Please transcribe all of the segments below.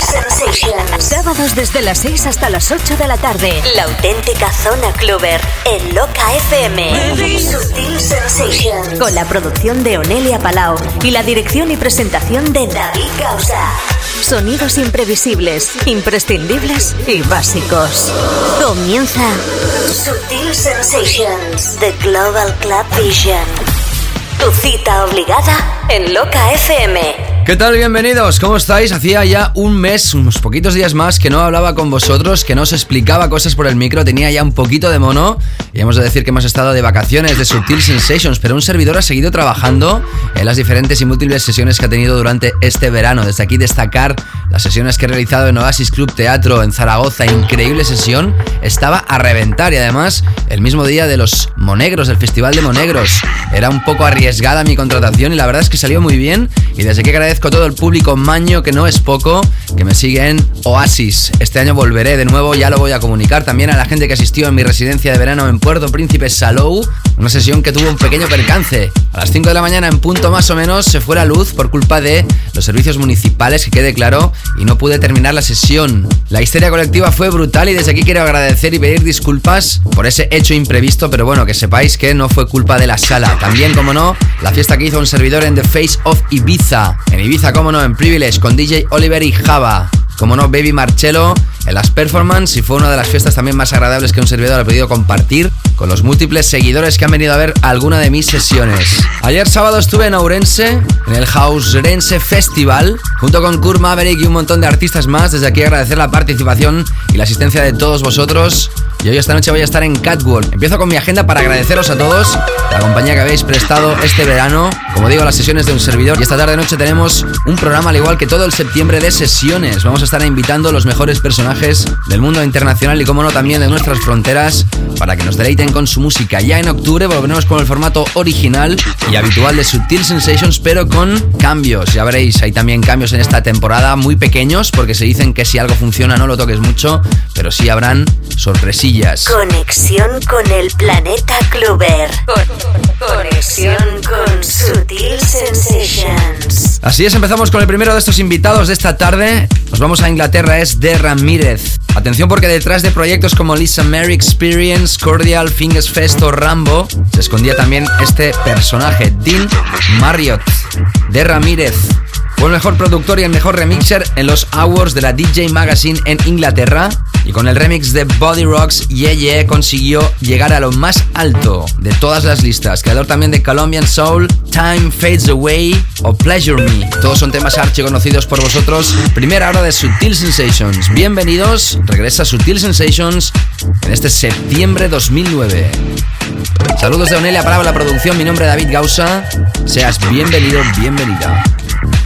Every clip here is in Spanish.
Sensations. Sábados desde las 6 hasta las 8 de la tarde. La auténtica zona cluber en Loca FM. Sutil Sensations. Con la producción de Onelia Palau y la dirección y presentación de David Causa. Sonidos imprevisibles, imprescindibles y básicos. Comienza Sutil Sensations, The Global Club Vision. Tu cita obligada en Loca FM. ¿Qué tal? Bienvenidos, ¿cómo estáis? Hacía ya un mes, unos poquitos días más que no hablaba con vosotros, que no os explicaba cosas por el micro, tenía ya un poquito de mono y hemos de decir que hemos estado de vacaciones de Subtil Sensations, pero un servidor ha seguido trabajando en las diferentes y múltiples sesiones que ha tenido durante este verano. Desde aquí destacar las sesiones que he realizado en Oasis Club Teatro en Zaragoza, increíble sesión, estaba a reventar y además el mismo día de los Monegros, del Festival de Monegros. Era un poco arriesgada mi contratación y la verdad es que salió muy bien y desde que agradezco agradezco a todo el público maño, que no es poco, que me sigue en Oasis. Este año volveré de nuevo, ya lo voy a comunicar también a la gente que asistió en mi residencia de verano en Puerto Príncipe Salou. Una sesión que tuvo un pequeño percance. A las 5 de la mañana, en punto más o menos, se fue la luz por culpa de los servicios municipales, que quede claro, y no pude terminar la sesión. La histeria colectiva fue brutal y desde aquí quiero agradecer y pedir disculpas por ese hecho imprevisto, pero bueno, que sepáis que no fue culpa de la sala. También, como no, la fiesta que hizo un servidor en The Face of Ibiza. En Ibiza, como no, en Privilege con DJ Oliver y Java. Como no, Baby Marcello en las performances y fue una de las fiestas también más agradables que un servidor ha podido compartir con los múltiples seguidores que han venido a ver alguna de mis sesiones. Ayer sábado estuve en Ourense, en el Rense Festival, junto con Kurt Maverick y un montón de artistas más. Desde aquí agradecer la participación y la asistencia de todos vosotros. Y hoy esta noche voy a estar en Catwalk. Empiezo con mi agenda para agradeceros a todos la compañía que habéis prestado este verano. Como digo, las sesiones de un servidor. Y esta tarde noche tenemos un programa al igual que todo el septiembre de sesiones. Vamos a estar invitando los mejores personajes del mundo internacional y como no también de nuestras fronteras para que nos deleiten con su música. Ya en octubre volveremos con el formato original y habitual de Sutil Sensations, pero con cambios. Ya veréis, hay también cambios en esta temporada muy pequeños porque se dicen que si algo funciona no lo toques mucho, pero sí habrán sorpresillas. Conexión con el planeta Clover. conexión con Sutil Sensations. Así es, empezamos con el primero de estos invitados de esta tarde. Nos vamos a Inglaterra, es de Ramírez. Atención porque detrás de proyectos como Lisa Mary Experience, Cordial, Fingers Fest o Rambo, se escondía también este personaje, Dean Marriott, de Ramírez. Fue el mejor productor y el mejor remixer en los Awards de la DJ Magazine en Inglaterra. Y con el remix de Body Rocks, Ye consiguió llegar a lo más alto de todas las listas. Creador también de Colombian Soul, Time Fades Away o Pleasure Me. Todos son temas archi conocidos por vosotros. Primera hora de Sutil Sensations. Bienvenidos, regresa Sutil Sensations en este septiembre 2009. Saludos de Onelia para la producción. Mi nombre es David Gausa. Seas bienvenido, bienvenida.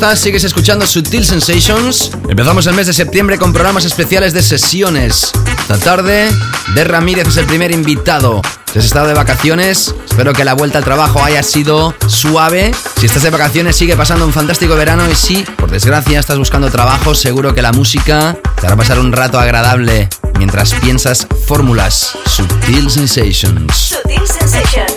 Estás? ¿Sigues escuchando Sutil Sensations? Empezamos el mes de septiembre con programas especiales de sesiones. Esta tarde, De Ramírez es el primer invitado. Si has estado de vacaciones, espero que la vuelta al trabajo haya sido suave. Si estás de vacaciones, sigue pasando un fantástico verano. Y si, por desgracia, estás buscando trabajo, seguro que la música te hará pasar un rato agradable mientras piensas fórmulas. Sutil Sensations. Sutil Sensations,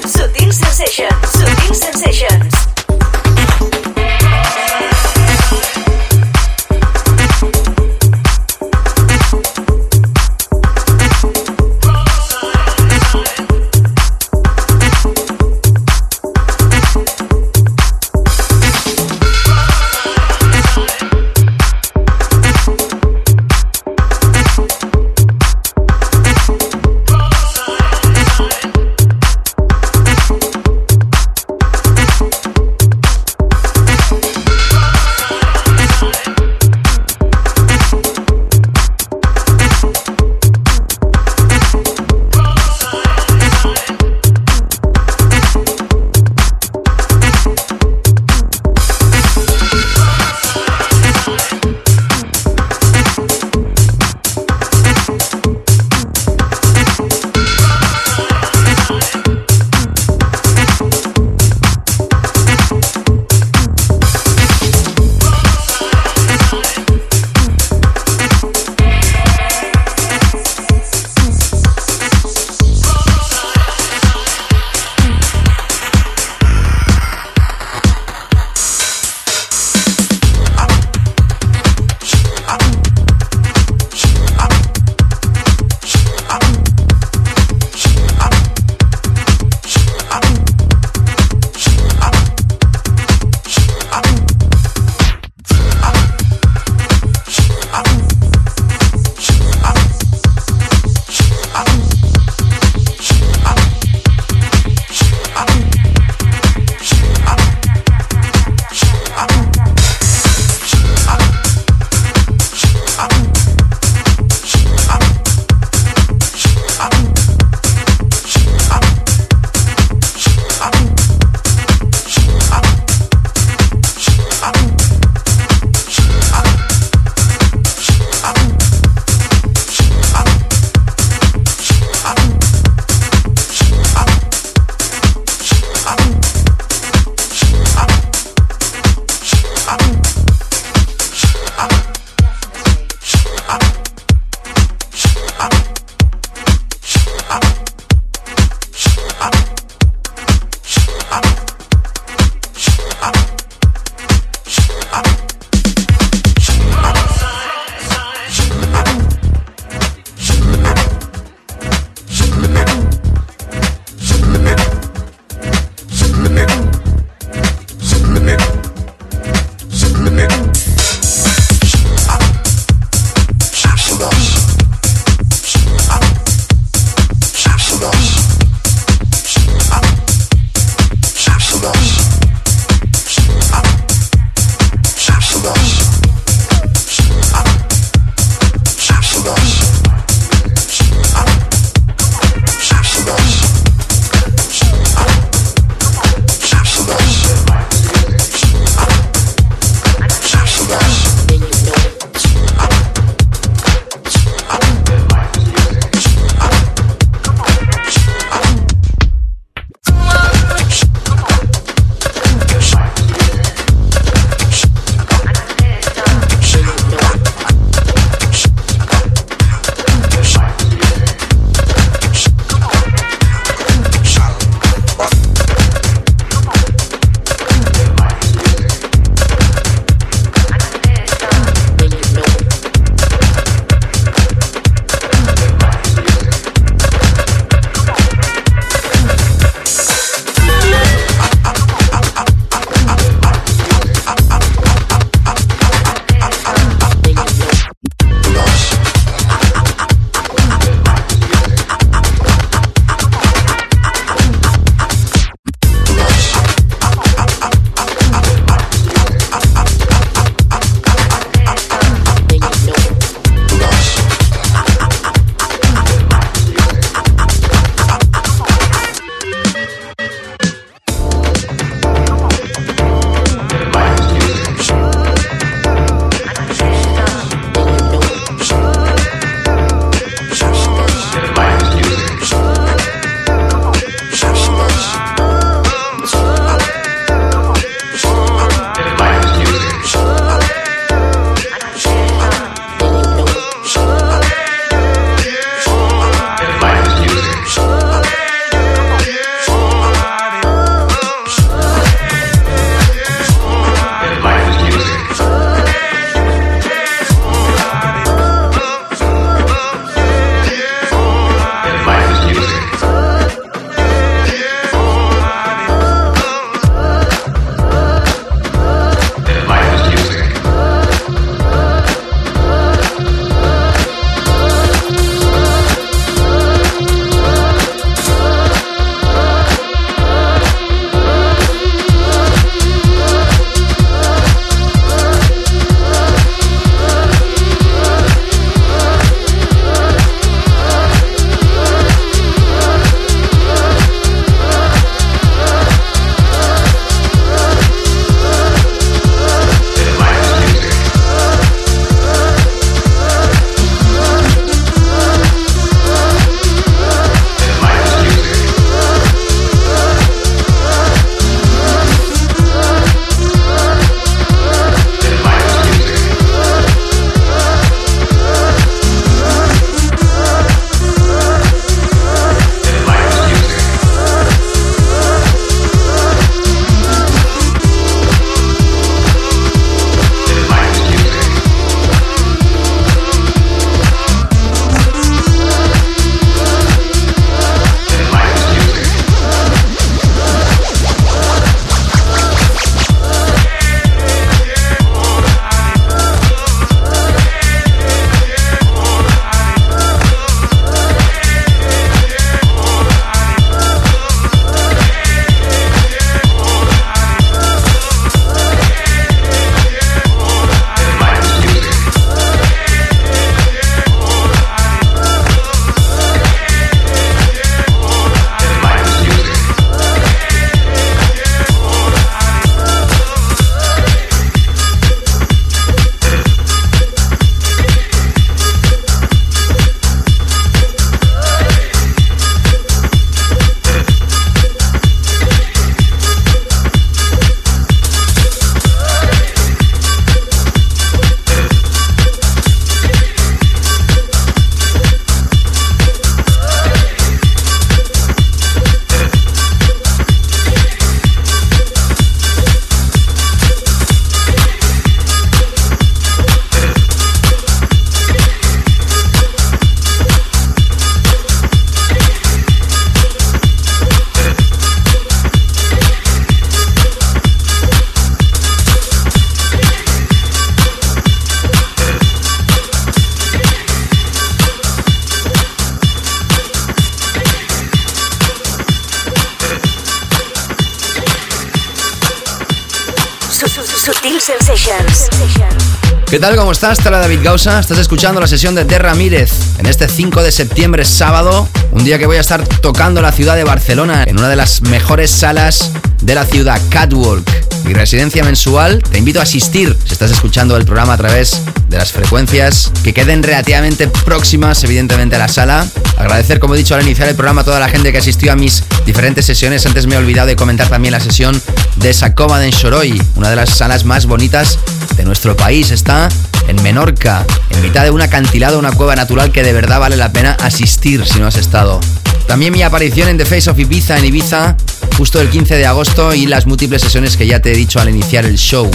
tal? ¿Cómo estás? Te David Gausa. Estás escuchando la sesión de Terra Ramírez en este 5 de septiembre, sábado. Un día que voy a estar tocando la ciudad de Barcelona en una de las mejores salas de la ciudad, Catwalk. Mi residencia mensual. Te invito a asistir si estás escuchando el programa a través de las frecuencias que queden relativamente próximas, evidentemente, a la sala. Agradecer, como he dicho al iniciar el programa, a toda la gente que asistió a mis diferentes sesiones. Antes me he olvidado de comentar también la sesión de Sacoma en Shoroi, una de las salas más bonitas de nuestro país. Está en Menorca, en mitad de un acantilado, una cueva natural que de verdad vale la pena asistir si no has estado. También mi aparición en The Face of Ibiza en Ibiza, justo el 15 de agosto y las múltiples sesiones que ya te he dicho al iniciar el show.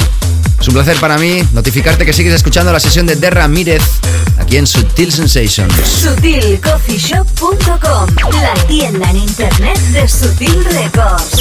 Es un placer para mí notificarte que sigues escuchando la sesión de Derra Mírez aquí en Sutil Sensations. SutilCoffeeShop.com, la tienda en internet de Sutil Records.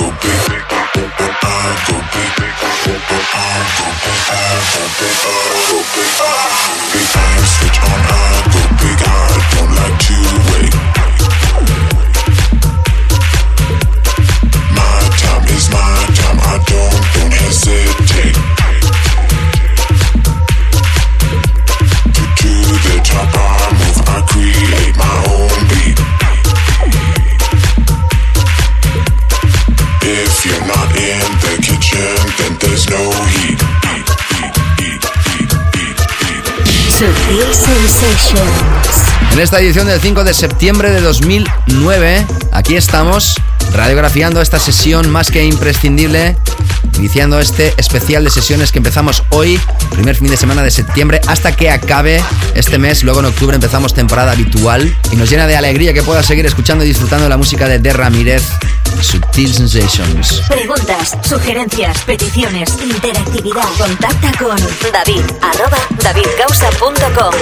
little. En esta edición del 5 de septiembre de 2009, aquí estamos radiografiando esta sesión más que imprescindible, iniciando este especial de sesiones que empezamos hoy, primer fin de semana de septiembre, hasta que acabe este mes. Luego en octubre empezamos temporada habitual y nos llena de alegría que puedas seguir escuchando y disfrutando la música de De Ramírez. Subtil Sensations. Preguntas, sugerencias, peticiones, interactividad. Contacta con David, arroba davidcausa.com.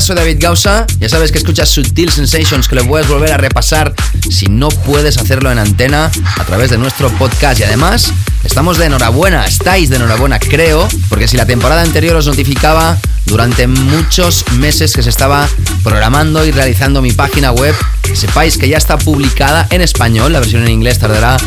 Soy David Gausa. Ya sabes que escuchas Sutil Sensations, que lo puedes volver a repasar si no puedes hacerlo en antena a través de nuestro podcast. Y además, estamos de enhorabuena, estáis de enhorabuena, creo, porque si la temporada anterior os notificaba durante muchos meses que se estaba programando y realizando mi página web, sepáis que ya está publicada en español, la versión en inglés tardará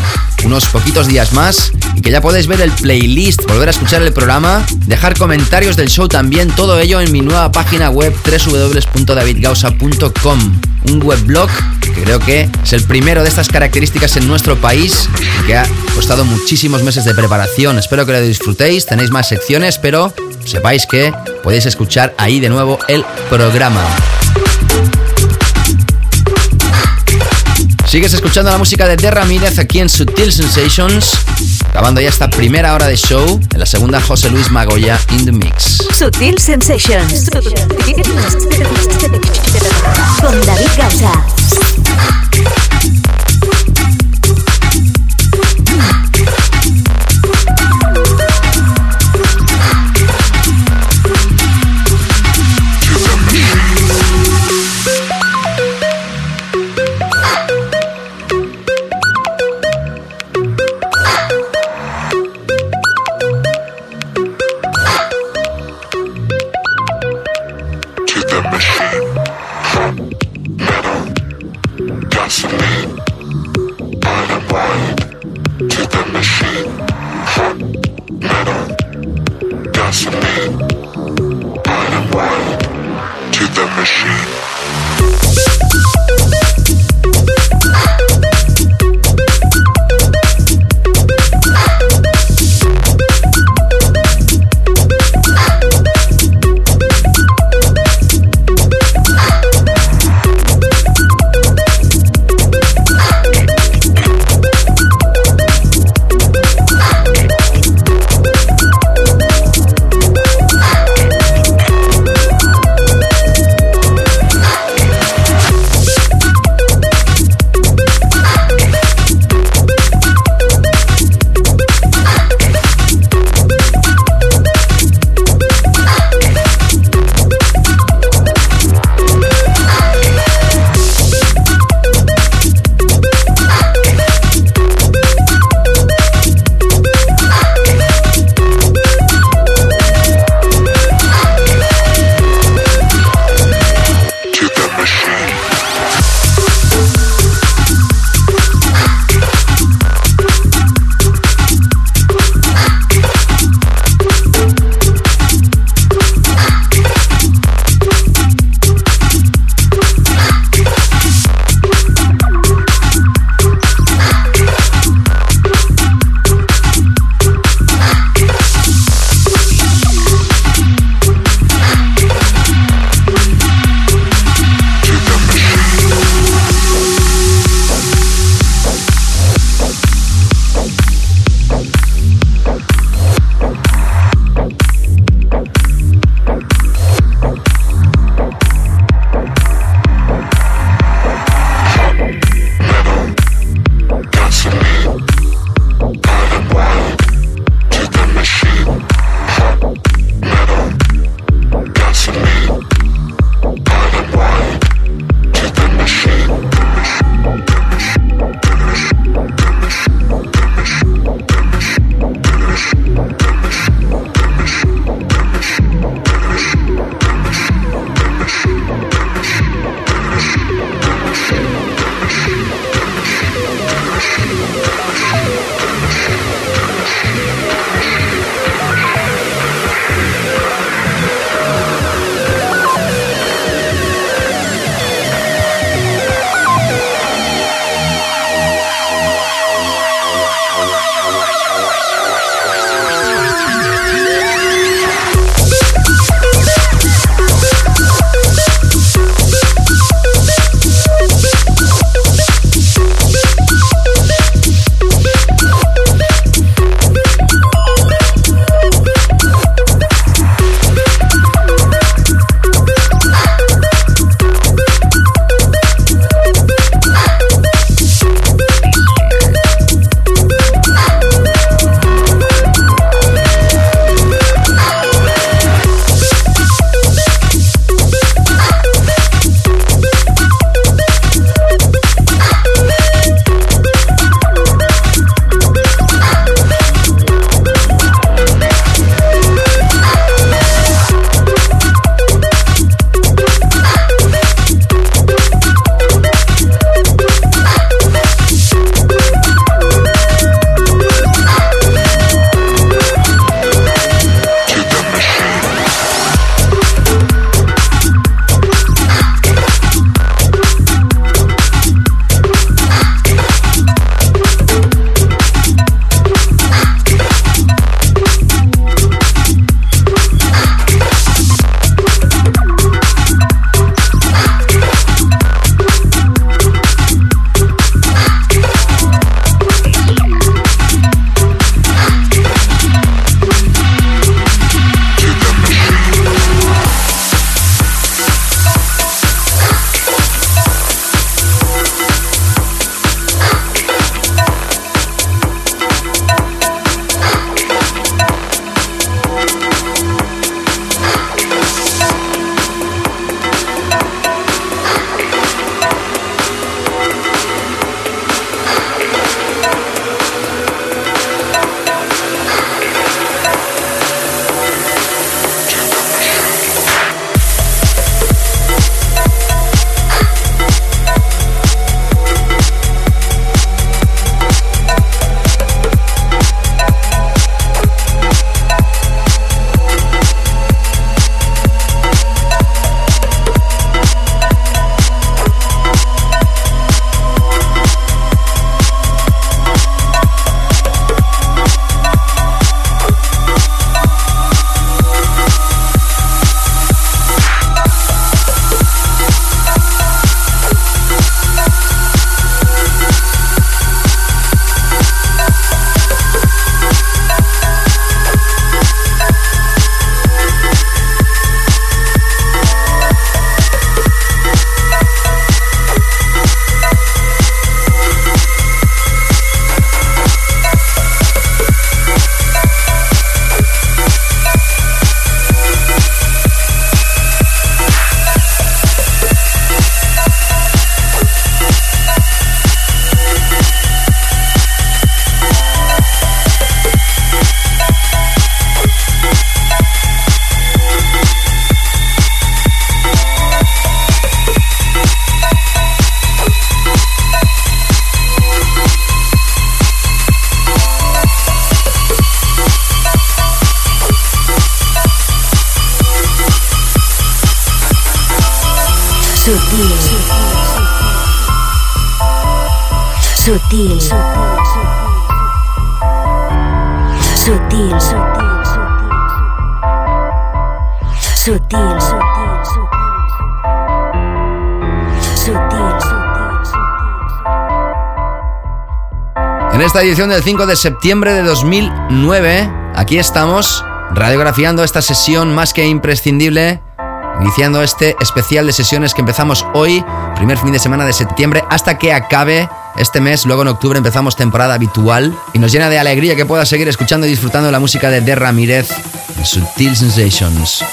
unos poquitos días más ya podéis ver el playlist, volver a escuchar el programa, dejar comentarios del show también, todo ello en mi nueva página web www.davidgausa.com, un webblog que creo que es el primero de estas características en nuestro país y que ha costado muchísimos meses de preparación. Espero que lo disfrutéis, tenéis más secciones, pero sepáis que podéis escuchar ahí de nuevo el programa. Sigues escuchando la música de De Ramírez aquí en Sutil Sensations, acabando ya esta primera hora de show. En la segunda, José Luis Magoya in the mix. Sutil Sensations. Con David Gausa. machine. Sutil. Sutil. Sutil. Sutil. En esta edición del 5 de septiembre de 2009, aquí estamos radiografiando esta sesión más que imprescindible iniciando este especial de sesiones que empezamos hoy, primer fin de semana de septiembre, hasta que acabe este mes. Luego en octubre empezamos temporada habitual y nos llena de alegría que puedas seguir escuchando y disfrutando la música de De Ramírez en Sutil Sensations.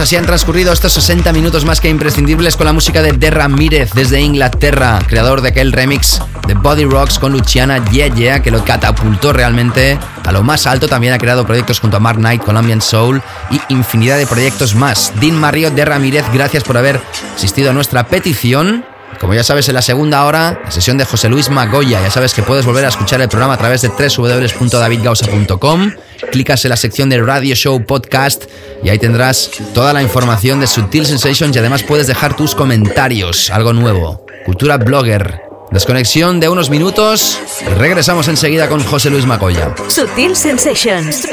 Así han transcurrido estos 60 minutos más que imprescindibles con la música de De Ramírez desde Inglaterra, creador de aquel remix de Body Rocks con Luciana Yeah que lo catapultó realmente a lo más alto. También ha creado proyectos junto a Mark Knight, Colombian Soul y infinidad de proyectos más. Dean Mario de Ramírez, gracias por haber asistido a nuestra petición. Como ya sabes, en la segunda hora, la sesión de José Luis Magoya. Ya sabes que puedes volver a escuchar el programa a través de www.davidgausa.com. Clicas en la sección de Radio Show Podcast y ahí tendrás toda la información de Sutil Sensations y además puedes dejar tus comentarios. Algo nuevo. Cultura Blogger. Desconexión de unos minutos regresamos enseguida con José Luis Magoya. Sutil Sensations.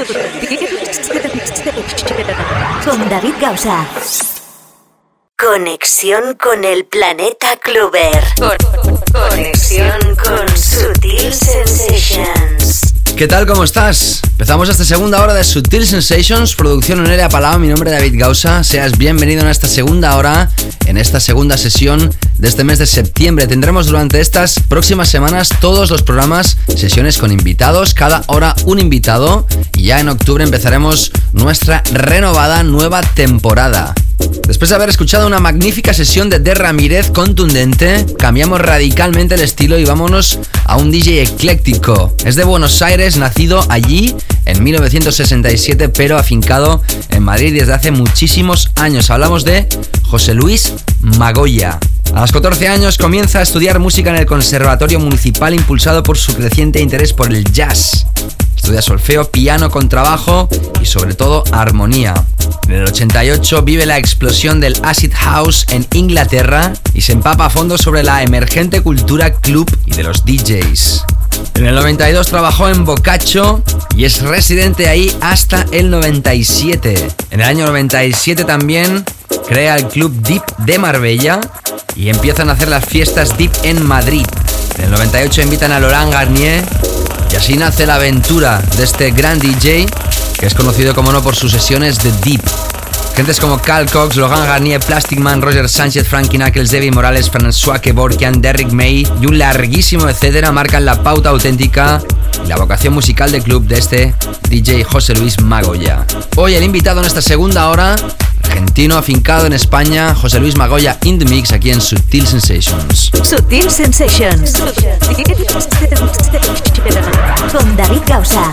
Con David Gausa. Conexión con el planeta Clover. Conexión con Sutil Sensations. ¿Qué tal? ¿Cómo estás? Empezamos esta segunda hora de Sutil Sensations, producción Onelia Palau, mi nombre es David Gausa. Seas bienvenido en esta segunda hora, en esta segunda sesión de este mes de septiembre. Tendremos durante estas próximas semanas todos los programas, sesiones con invitados, cada hora un invitado. Y ya en octubre empezaremos nuestra renovada nueva temporada. Después de haber escuchado una magnífica sesión de De Ramírez contundente, cambiamos radicalmente el estilo y vámonos a un DJ ecléctico. Es de Buenos Aires, nacido allí en 1967, pero afincado en Madrid desde hace muchísimos años. Hablamos de José Luis Magoya. A los 14 años comienza a estudiar música en el Conservatorio Municipal impulsado por su creciente interés por el jazz. Estudia solfeo, piano con trabajo y sobre todo armonía. En el 88 vive la explosión del acid house en Inglaterra y se empapa a fondo sobre la emergente cultura club y de los DJs. En el 92 trabajó en Boccaccio y es residente ahí hasta el 97. En el año 97 también crea el club Deep de Marbella y empiezan a hacer las fiestas Deep en Madrid. En el 98 invitan a Laurent Garnier y así nace la aventura de este gran DJ que es conocido como no por sus sesiones de Deep. Gentes como Cal Cox, Logan Garnier, Plastic Man, Roger Sánchez, Frankie Knuckles, Debbie Morales, François Kevorkian, Derrick May y un larguísimo etcétera marcan la pauta auténtica y la vocación musical del club de este DJ José Luis Magoya. Hoy el invitado en esta segunda hora, argentino afincado en España, José Luis Magoya in the mix aquí en Sutil Sensations. Sutil Sensations. Con David Gausa.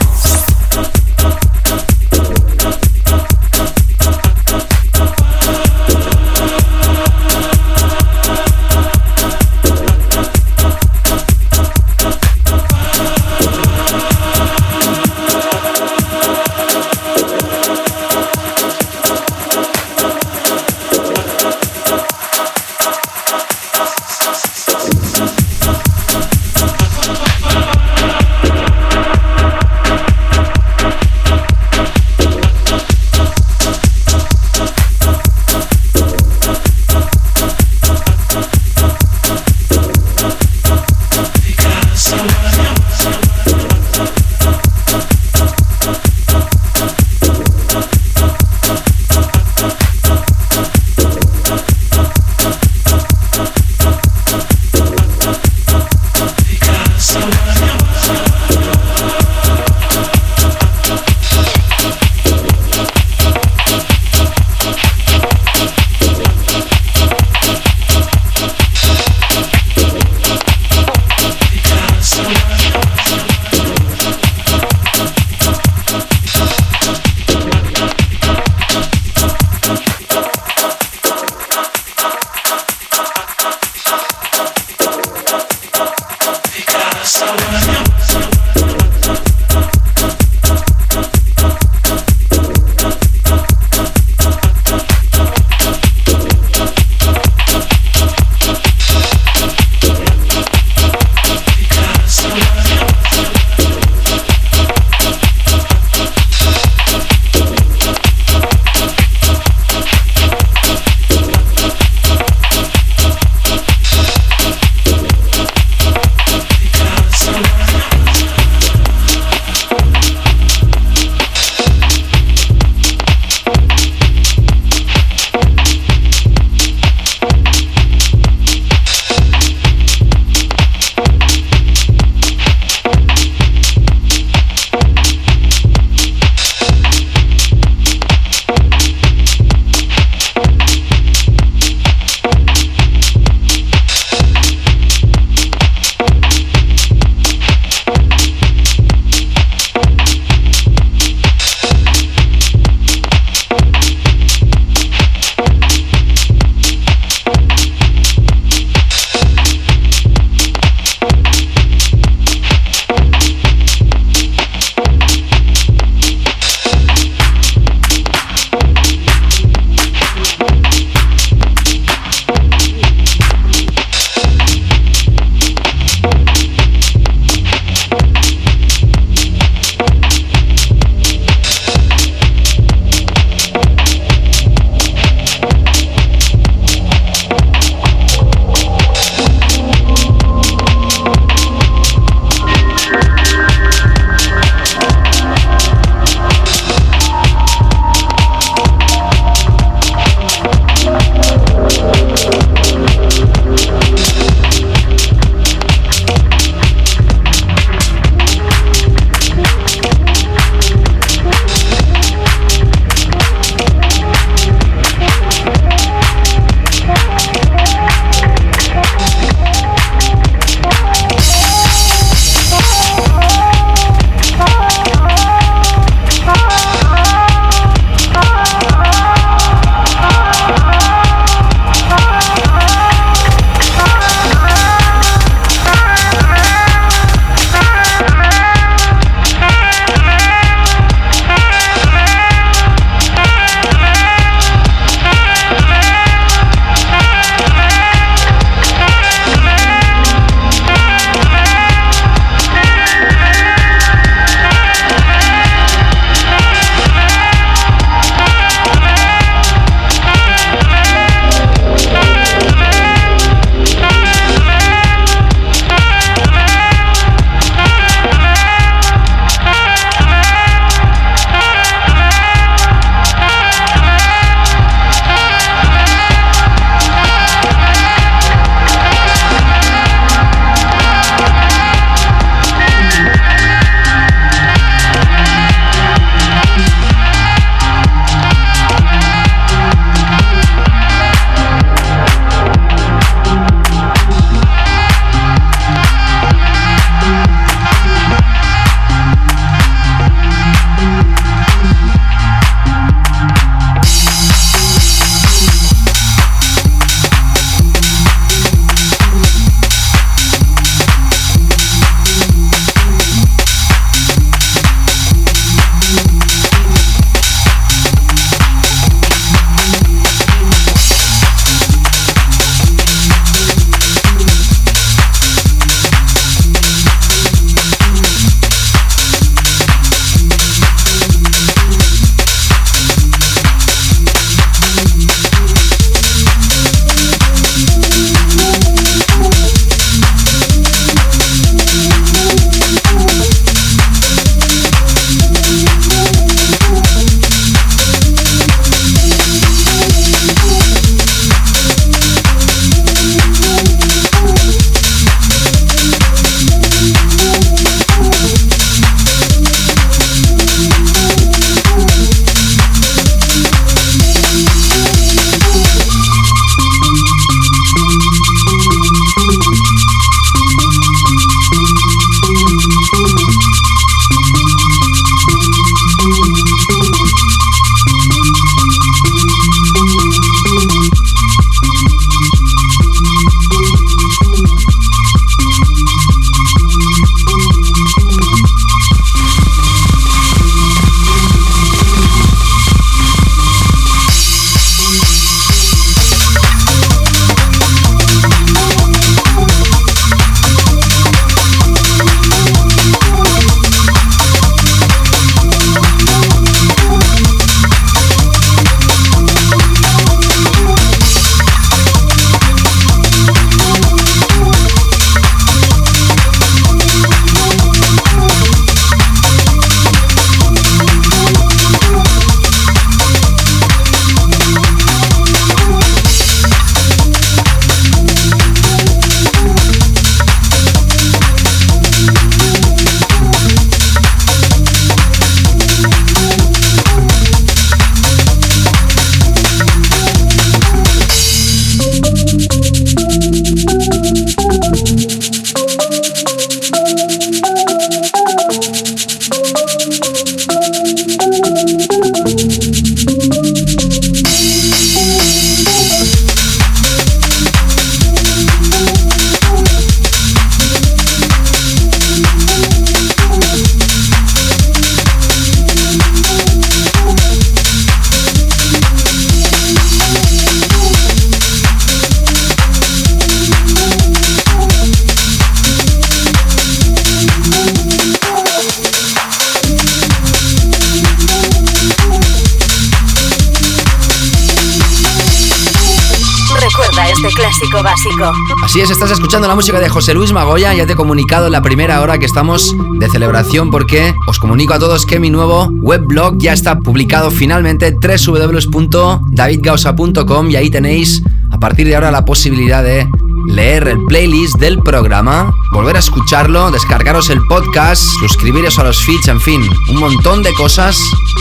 Así es, estás escuchando la música de José Luis Magoya. Ya te he comunicado en la primera hora que estamos de celebración porque os comunico a todos que mi nuevo webblog ya está publicado finalmente www.davidgausa.com y ahí tenéis a partir de ahora la posibilidad de leer el playlist del programa, volver a escucharlo, descargaros el podcast, suscribiros a los feeds, en fin, un montón de cosas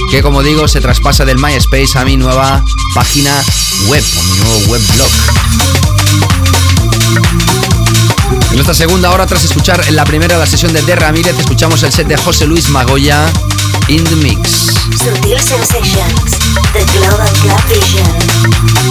que como digo se traspasa del MySpace a mi nueva página web, o mi nuevo webblog. En nuestra segunda hora, tras escuchar en la primera la sesión de De Ramírez, escuchamos el set de José Luis Magoya, In the Mix. Sutil Sensations, The Global Club Vision.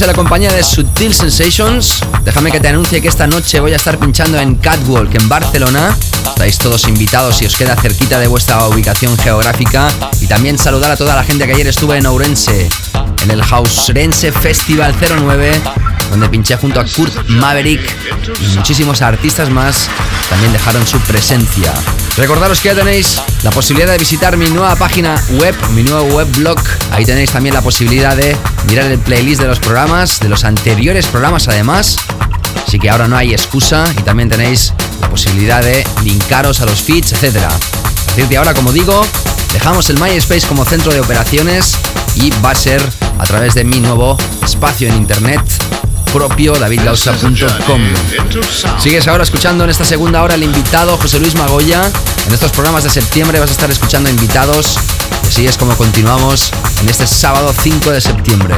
En la compañía de Sutil Sensations. Déjame que te anuncie que esta noche voy a estar pinchando en Catwalk en Barcelona. Estáis todos invitados si os queda cerquita de vuestra ubicación geográfica. Y también saludar a toda la gente que ayer estuve en Ourense, en el Hausrense Festival 09, donde pinché junto a Kurt Maverick y muchísimos artistas más también dejaron su presencia. Recordaros que ya tenéis la posibilidad de visitar mi nueva página web, mi nuevo webblog. Ahí tenéis también la posibilidad de mirar el playlist de los programas, de los anteriores programas además. Así que ahora no hay excusa y también tenéis la posibilidad de linkaros a los feeds, etc. A partir ahora, como digo, dejamos el MySpace como centro de operaciones y va a ser a través de mi nuevo espacio en internet propio davidgausa.com. Sigues ahora escuchando en esta segunda hora el invitado José Luis Magoya. En estos programas de septiembre vas a estar escuchando invitados. Así es como continuamos en este sábado 5 de septiembre.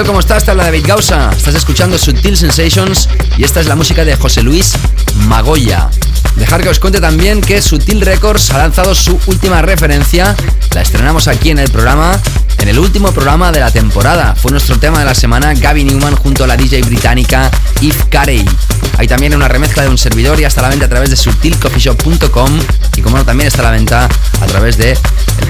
Tal? ¿Cómo estás? Te habla David Gausa. Estás escuchando Sutil Sensations y esta es la música de José Luis Magoya. Dejar que os cuente también que Sutil Records ha lanzado su última referencia. La estrenamos aquí en el programa, en el último programa de la temporada. Fue nuestro tema de la semana Gavin Newman junto a la DJ británica Eve Carey. Hay también una remezcla de un servidor y hasta la venta a través de sutilcoffeeshop.com y como no también está a la venta a través de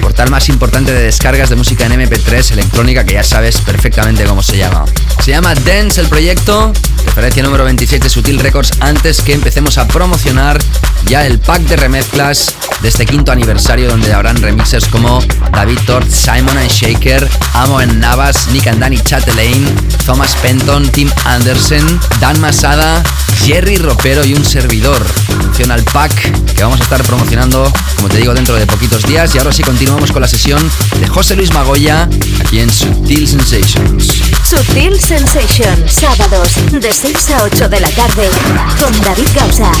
portal más importante de descargas de música en MP3 electrónica que ya sabes perfectamente cómo se llama. Se llama Dance el proyecto, referencia número 27 Sutil Records antes que empecemos a promocionar ya el pack de remezclas de este quinto aniversario donde habrán remixers como David Tort, Simon and Shaker, Amo en Navas, Nick and Danny Chatelaine, Thomas Penton, Tim Anderson, Dan Masada, Jerry Ropero y un servidor. Funciona el pack que vamos a estar promocionando, como te digo, dentro de poquitos días. Y ahora sí continuamos con la sesión de José Luis Magoya aquí en Sutil Sensations. Sutil Sensations, sábados de 6 a 8 de la tarde con David Gausa.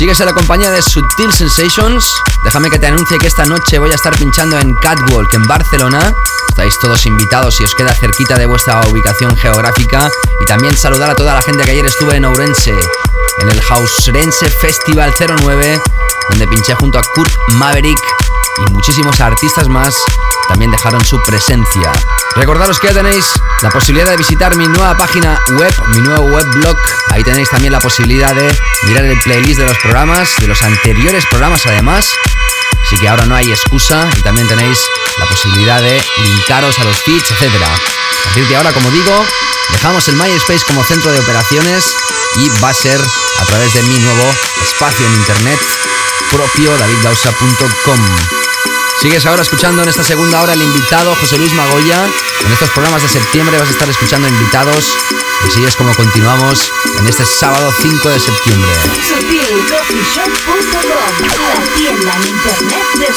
Sigues en la compañía de Sutil Sensations. Déjame que te anuncie que esta noche voy a estar pinchando en Catwalk en Barcelona. Estáis todos invitados si os queda cerquita de vuestra ubicación geográfica. Y también saludar a toda la gente que ayer estuve en Ourense, en el Hausense Festival 09, donde pinché junto a Kurt Maverick y muchísimos artistas más también dejaron su presencia. Recordaros que tenéis la posibilidad de visitar mi nueva página web, mi nuevo webblog. Ahí tenéis también la posibilidad de mirar el playlist de los programas, de los anteriores programas además. Así que ahora no hay excusa y también tenéis la posibilidad de linkaros a los feeds, etc. A partir de ahora, como digo, dejamos el MySpace como centro de operaciones y va a ser a través de mi nuevo espacio en internet propio davidgausa.com. Sigues ahora escuchando en esta segunda hora el invitado José Luis Magoya. En estos programas de septiembre vas a estar escuchando invitados. Así es como continuamos en este sábado 5 de septiembre. La tienda en internet de.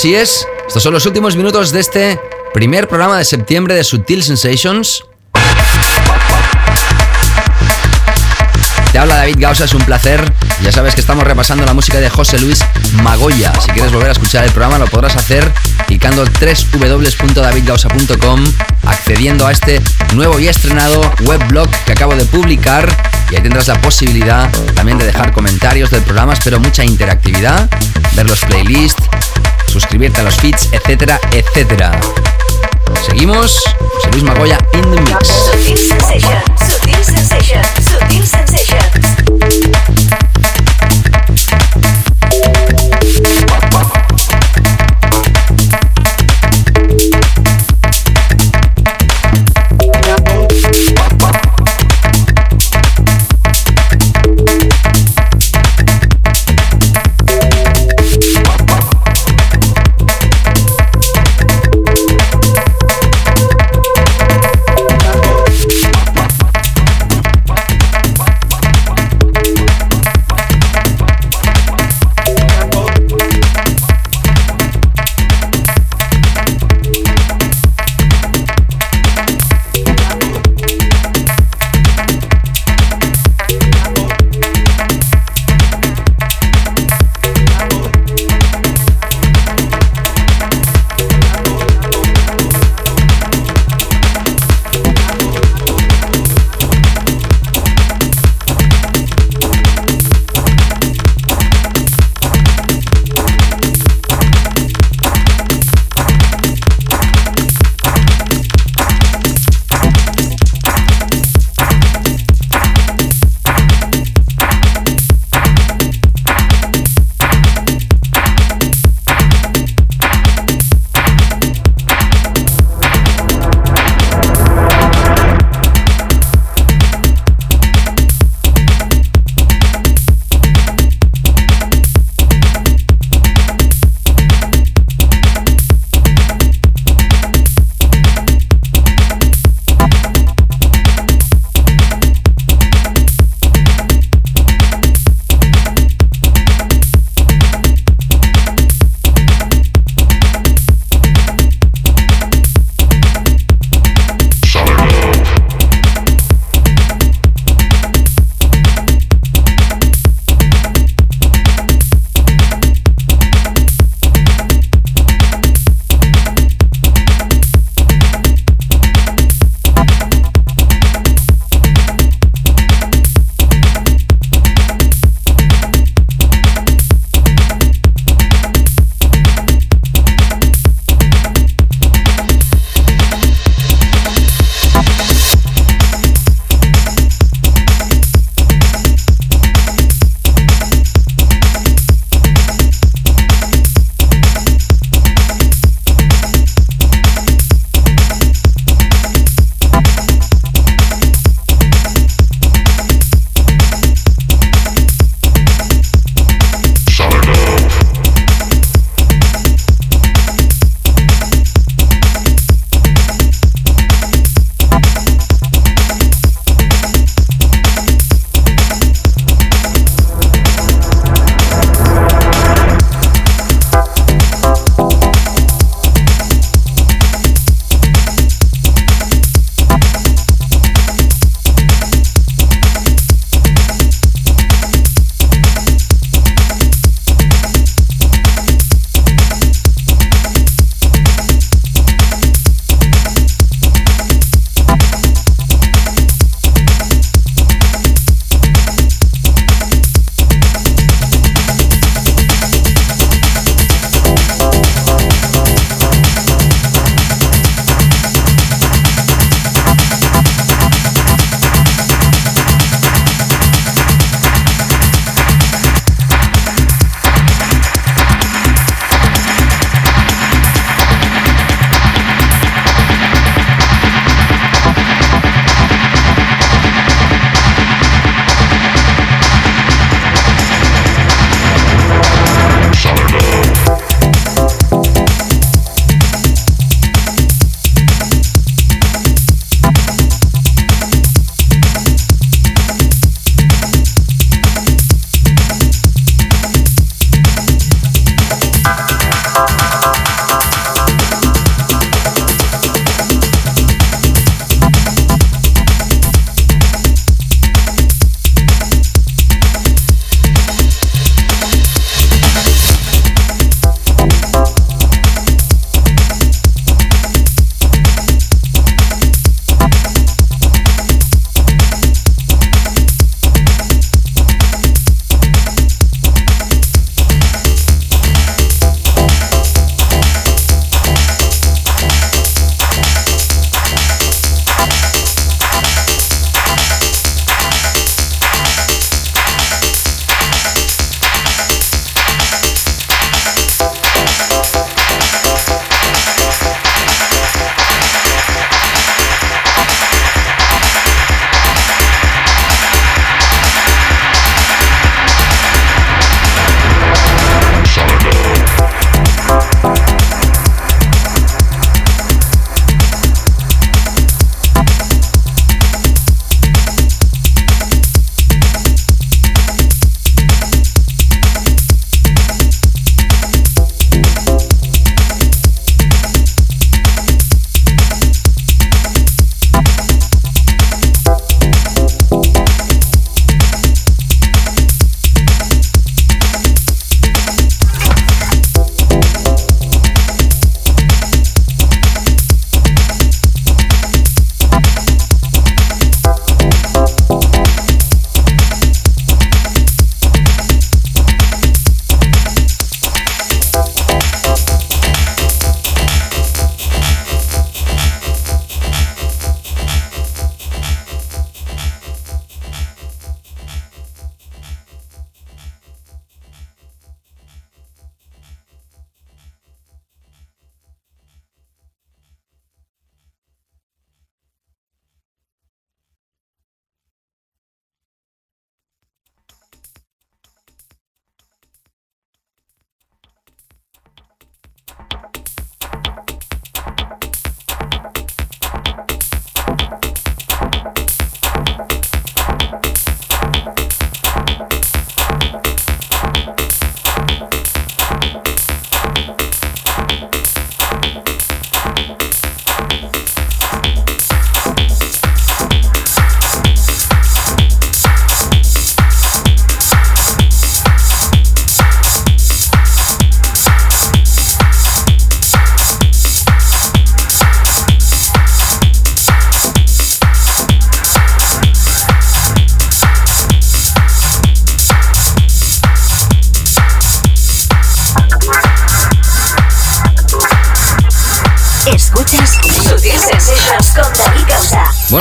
Así es. Estos son los últimos minutos de este primer programa de septiembre de Sutil Sensations. Te habla David Gausa, es un placer. Ya sabes que estamos repasando la música de José Luis Magoya. Si quieres volver a escuchar el programa lo podrás hacer picando www.davidgausa.com, accediendo a este nuevo y estrenado webblog que acabo de publicar y ahí tendrás la posibilidad también de dejar comentarios del programa, espero mucha interactividad, ver los playlists, suscribirte a los feeds, etcétera, etcétera. Seguimos, José Luis Magoya in the mix.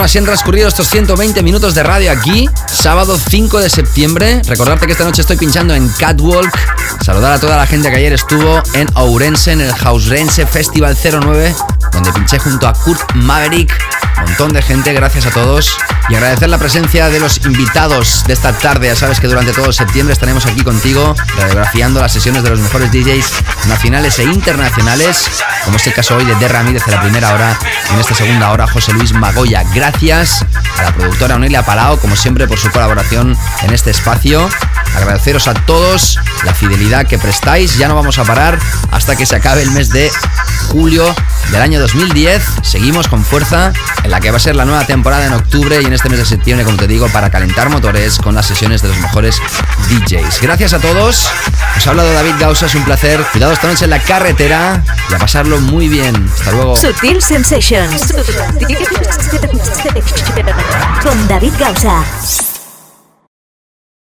Así han transcurrido estos 120 minutos de radio aquí, sábado 5 de septiembre. Recordarte que esta noche estoy pinchando en Catwalk. Saludar a toda la gente que ayer estuvo en Ourense, en el Hausrense Festival 09, donde pinché junto a Kurt Maverick. Montón de gente, gracias a todos. Y agradecer la presencia de los invitados de esta tarde. Ya sabes que durante todo septiembre estaremos aquí contigo, radiografiando las sesiones de los mejores DJs nacionales e internacionales, como es el caso hoy de De Ramírez en la primera hora y en esta segunda hora José Luis Magoya. Gracias a la productora Onelia Palao, como siempre, por su colaboración en este espacio. Agradeceros a todos la fidelidad que prestáis. Ya no vamos a parar hasta que se acabe el mes de julio del año 2010. Seguimos con fuerza en la que va a ser la nueva temporada en octubre y en este mes de septiembre, como te digo, para calentar motores con las sesiones de los mejores DJs. Gracias a todos. Os ha hablado David Gausa, es un placer. Cuidado esta noche en la carretera y a pasarlo muy bien. Hasta luego. Sutil Sensations. Con David Gausa.